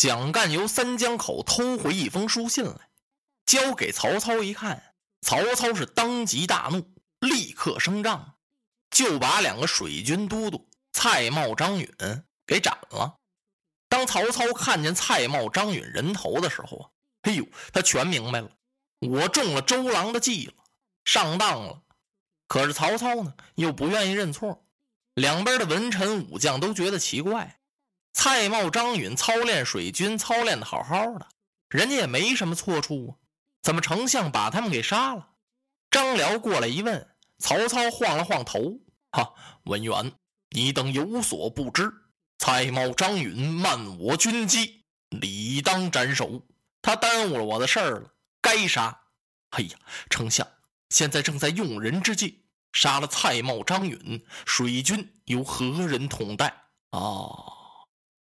蒋干由三江口偷回一封书信来，交给曹操一看，曹操是当即大怒，立刻升帐，就把两个水军都督蔡瑁、张允给斩了。当曹操看见蔡瑁、张允人头的时候啊，哎呦，他全明白了，我中了周郎的计了，上当了。可是曹操呢，又不愿意认错。两边的文臣武将都觉得奇怪，蔡瑁、张允操练水军，操练的好好的，人家也没什么错处啊，怎么丞相把他们给杀了？张辽过来一问，曹操晃了晃头，哈，文远，你等有所不知，蔡瑁、张允慢我军机，理当斩首。他耽误了我的事儿了，该杀。哎呀，丞相，现在正在用人之际。杀了蔡瑁、张允，水军由何人统带？哦，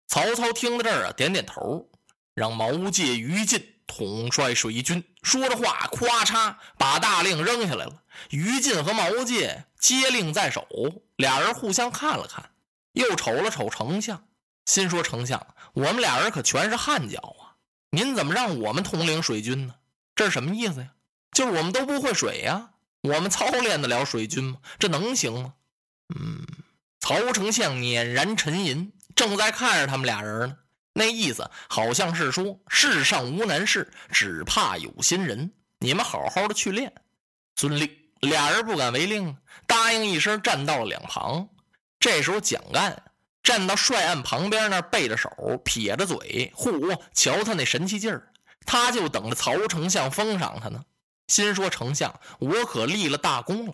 曹操听到这儿啊，点点头，让毛玠、于禁统帅水军。说着话，咵嚓把大令扔下来了。于禁和毛玠接令在手，俩人互相看了看，又瞅了瞅丞相，心说：“丞相，我们俩人可全是悍脚啊，您怎么让我们统领水军呢？这是什么意思呀？就是我们都不会水呀。”我们操练得了水军吗？这能行吗？嗯，曹丞相佞然沉吟，正在看着他们俩人呢。那意思好像是说：世上无难事，只怕有心人。你们好好的去练。遵令。俩人不敢违令，答应一声，站到了两旁。这时候蒋干站到帅案旁边那背着手，撇着嘴，嚯，瞧他那神气劲儿，他就等着曹丞相封赏他呢。心说：“丞相，我可立了大功了。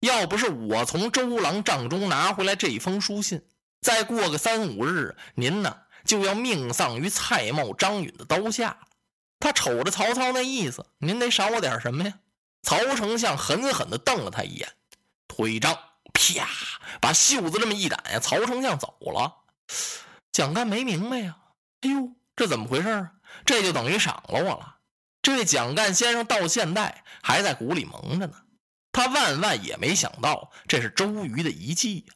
要不是我从周郎帐中拿回来这一封书信，再过个三五日，您呢就要命丧于蔡瑁、张允的刀下。”他瞅着曹操那意思，您得赏我点什么呀？曹丞相狠狠地瞪了他一眼，腿张，啪，把袖子这么一掸呀，曹丞相走了。蒋干没明白呀，哎呦，这怎么回事啊？这就等于赏了我了。这位蒋干先生到现在还在鼓里蒙着呢，他万万也没想到这是周瑜的一计呀。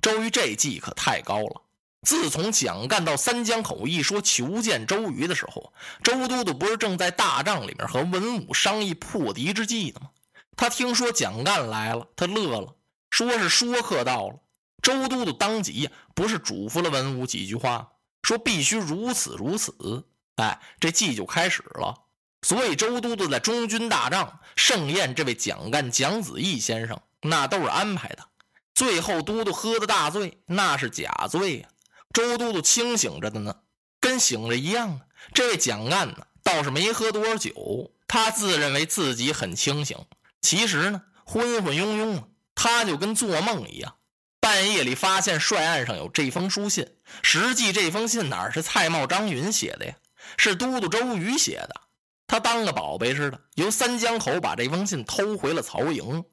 周瑜这计可太高了。自从蒋干到三江口一说求见周瑜的时候，周都督不是正在大帐里面和文武商议破敌之计呢吗？他听说蒋干来了，他乐了，说是说客到了。周都督当即，不是嘱咐了文武几句话，说必须如此如此。哎，这计就开始了。所以周都督在中军大帐盛宴这位蒋干、蒋子义先生，那都是安排的。最后都督喝的大醉，那是假醉呀。周都督清醒着的呢，跟醒着一样啊。这位蒋干呢，倒是没喝多少酒，他自认为自己很清醒，其实呢，昏昏庸庸啊，他就跟做梦一样。半夜里发现帅案上有这封书信，实际这封信哪是蔡瑁、张允写的呀？是都督周瑜写的。他当个宝贝似的，由三江口把这封信偷回了曹营。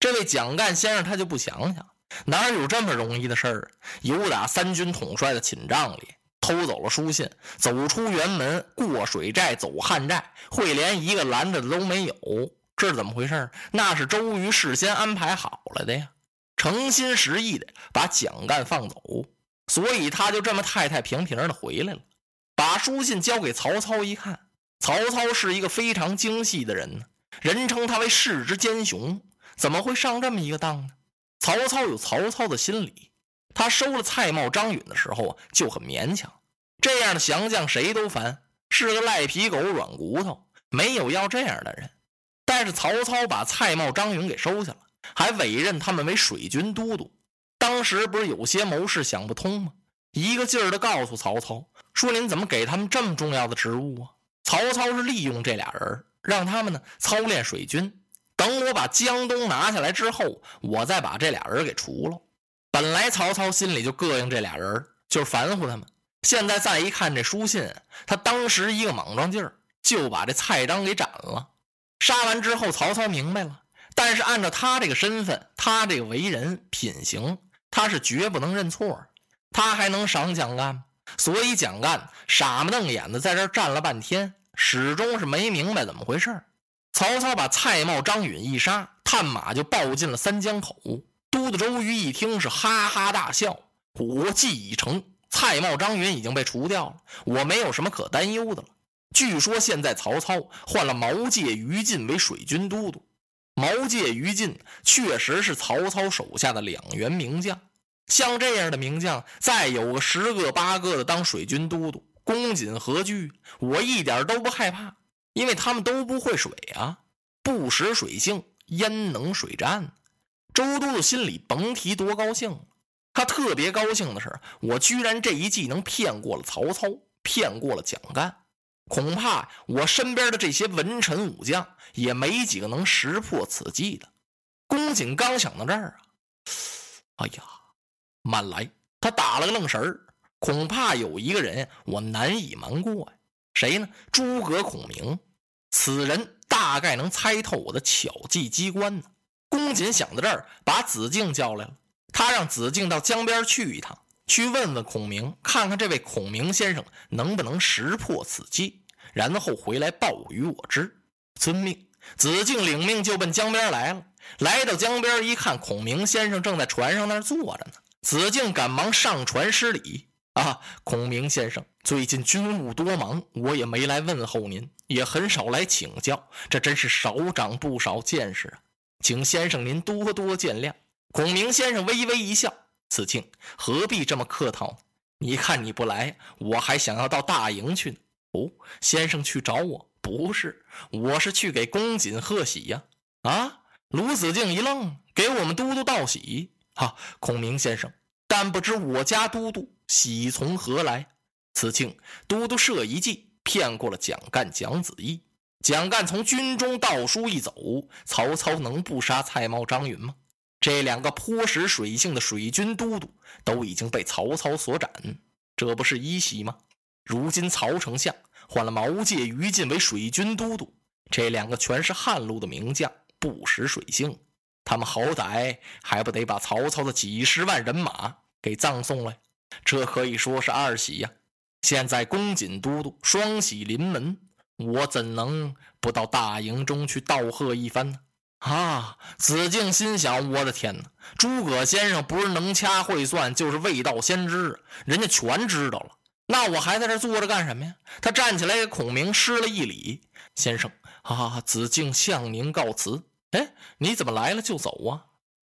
这位蒋干先生他就不想想，哪有这么容易的事儿？由打三军统帅的寝帐里偷走了书信，走出辕门，过水寨，走汉寨，会连一个拦着的都没有。这是怎么回事？那是周瑜事先安排好了的呀，诚心实意的把蒋干放走，所以他就这么太太平平的回来了，把书信交给曹操一看。曹操是一个非常精细的人呢，人称他为世之奸雄，怎么会上这么一个当呢？曹操有曹操的心理，他收了蔡瑁、张允的时候啊，就很勉强。这样的降将谁都烦，是个赖皮狗、软骨头，没有要这样的人。但是曹操把蔡瑁、张允给收下了，还委任他们为水军都督。当时不是有些谋士想不通吗？一个劲儿的告诉曹操说：“您怎么给他们这么重要的职务啊？”曹操是利用这俩人，让他们呢操练水军。等我把江东拿下来之后，我再把这俩人给除了。本来曹操心里就膈应这俩人，就是烦乎他们。现在再一看这书信，他当时一个莽撞劲儿，就把这蔡章给斩了。杀完之后，曹操明白了，但是按照他这个身份，他这个为人品行，他是绝不能认错。他还能赏蒋干吗？所以蒋干傻目瞪眼的在这站了半天，始终是没明白怎么回事曹操把蔡瑁、张允一杀，探马就报进了三江口。都督周瑜一听是哈哈大笑：“我计已成，蔡瑁、张允已经被除掉了，我没有什么可担忧的了。据说现在曹操换了毛玠、于禁为水军都督。毛玠、于禁确实是曹操手下的两员名将。像这样的名将，再有个十个八个的当水军都督，公瑾何惧？我一点都不害怕，因为他们都不会水啊，不识水性，焉能水战？周都督心里甭提多高兴了。他特别高兴的是，我居然这一计能骗过了曹操，骗过了蒋干。恐怕我身边的这些文臣武将也没几个能识破此计的。公瑾刚想到这儿啊，哎呀，慢来！他打了个愣神儿。恐怕有一个人我难以瞒过呀，谁呢？诸葛孔明。此人大概能猜透我的巧计机关呢。公瑾想到这儿，把子敬叫来了。他让子敬到江边去一趟，去问问孔明，看看这位孔明先生能不能识破此计，然后回来报与我知。遵命。子敬领命就奔江边来了。来到江边一看，孔明先生正在船上那儿坐着呢。子敬赶忙上船施礼：“啊，孔明先生，最近军务多忙，我也没来问候您，也很少来请教，这真是少长不少见识啊，请先生您多多见谅。”孔明先生微微一笑：“子敬何必这么客套？你看你不来，我还想要到大营去呢。哦，先生去找我？不是，我是去给公瑾贺喜呀。啊！”卢子敬一愣：“给我们都督道喜？哈，孔明先生，但不知我家都督喜从何来？”此庆，都督设一计，骗过了蒋干、蒋子义。蒋干从军中道书一走，曹操能不杀蔡瑁、张允吗？这两个颇识水性的水军都督都已经被曹操所斩，这不是一喜吗？如今曹丞相换了毛玠、于禁为水军都督，这两个全是汉路的名将，不识水性，他们好歹还不得把曹操的几十万人马给葬送了？这可以说是二喜呀！现在公瑾都督双喜临门，我怎能不到大营中去道贺一番呢？啊！子敬心想：“我的天哪！诸葛先生不是能掐会算，就是未道先知，人家全知道了。那我还在这坐着干什么呀？”他站起来给孔明施了一礼：“先生，啊，子敬向您告辞。”哎，你怎么来了就走啊？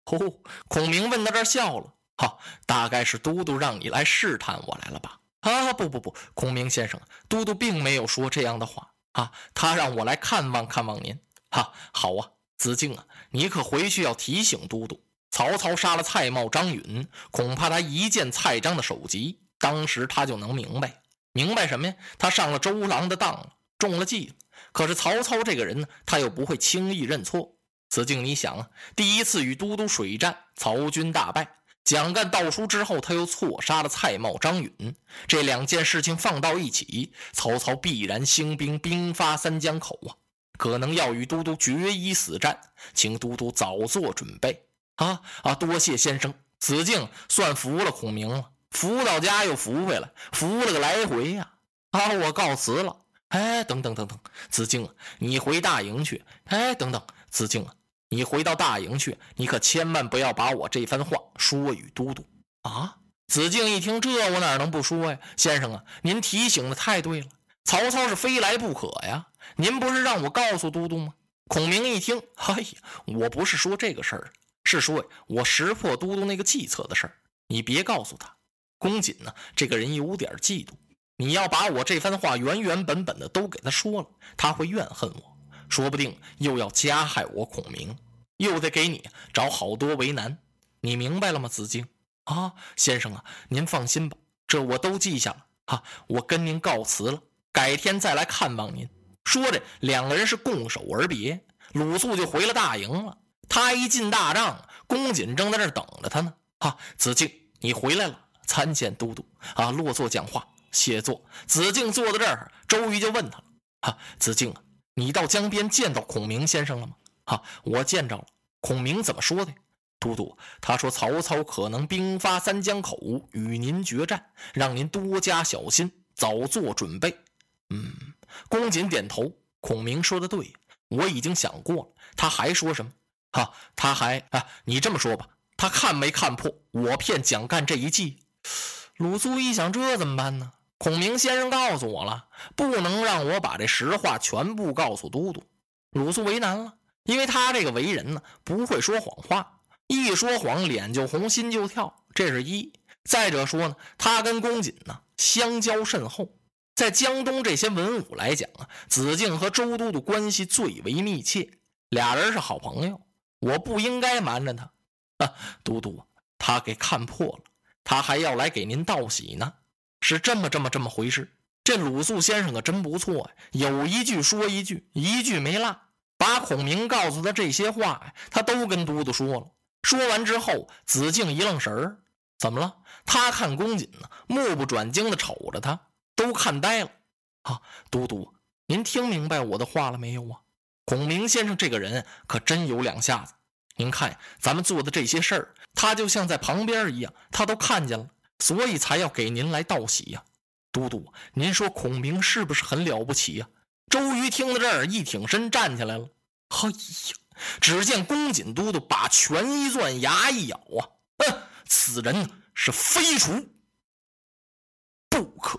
吼哦，孔明问到这儿笑了：“哈，大概是都督让你来试探我来了吧？”啊，不不不，孔明先生，都督并没有说这样的话啊，他让我来看望看望您。哈，好啊。子敬啊，你可回去要提醒都督，曹操杀了蔡瑁、张允，恐怕他一见蔡张的首级，当时他就能明白，明白什么呀？他上了周郎的当了，中了计了。可是曹操这个人呢，他又不会轻易认错。子敬，你想啊，第一次与都督水战，曹军大败，蒋干盗书之后，他又错杀了蔡瑁、张允，这两件事情放到一起，曹操必然兴兵兵发三江口啊。可能要与都督决一死战，请都督早做准备啊啊！多谢先生，子敬算服了孔明了，服到家又服回来，服了个来回呀！啊，我告辞了。哎，等等等等，子敬啊，你回大营去。哎，等等，子敬啊，你回到大营去，你可千万不要把我这番话说与都督啊！子敬一听，这我哪能不说呀？先生啊，您提醒的太对了，曹操是非来不可呀。您不是让我告诉都督吗？孔明一听，哎呀，我不是说这个事儿，是说我识破都督那个计策的事儿。你别告诉他，公瑾呢，这个人有点嫉妒。你要把我这番话原原本本的都给他说了，他会怨恨我，说不定又要加害我孔明，又得给你找好多为难。你明白了吗，子敬？啊，先生啊，您放心吧，这我都记下了。哈，我跟您告辞了，改天再来看望您。说着，两个人是拱手而别。鲁肃就回了大营了。他一进大帐，公瑾正在那等着他呢。啊，子敬，你回来了，参见都督。啊，落座讲话，谢座。子敬坐在这儿，周瑜就问他了。啊，子敬啊，你到江边见到孔明先生了吗？啊，我见着了。孔明怎么说的？都督，他说曹操可能兵发三江口，与您决战，让您多加小心，早做准备。嗯。公瑾点头，孔明说的对，我已经想过了。他还说什么？哈，他还啊，你这么说吧，他看没看破我骗蒋干这一计？鲁肃一想，这怎么办呢？孔明先生告诉我了，不能让我把这实话全部告诉都督。鲁肃为难了，因为他这个为人呢，不会说谎话，一说谎脸就红，心就跳，这是一。再者说呢，他跟公瑾呢相交甚厚，在江东这些文武来讲啊，子敬和周都督关系最为密切，俩人是好朋友，我不应该瞒着他。啊，都督，他给看破了，他还要来给您道喜呢，是这么这么这么回事。这鲁肃先生可真不错呀，有一句说一句，一句没落，把孔明告诉他这些话呀，他都跟都督说了。说完之后，子敬一愣神儿，怎么了？他看公瑾呢，目不转睛的瞅着他，都看呆了。啊，都督，您听明白我的话了没有啊？孔明先生这个人可真有两下子。您看咱们做的这些事儿，他就像在旁边一样，他都看见了，所以才要给您来道喜呀。都督，您说孔明是不是很了不起呀？周瑜听到这儿，一挺身站起来了。嘿呀！只见公瑾都督把拳一攥，牙一咬啊，哼，此人是非除不可。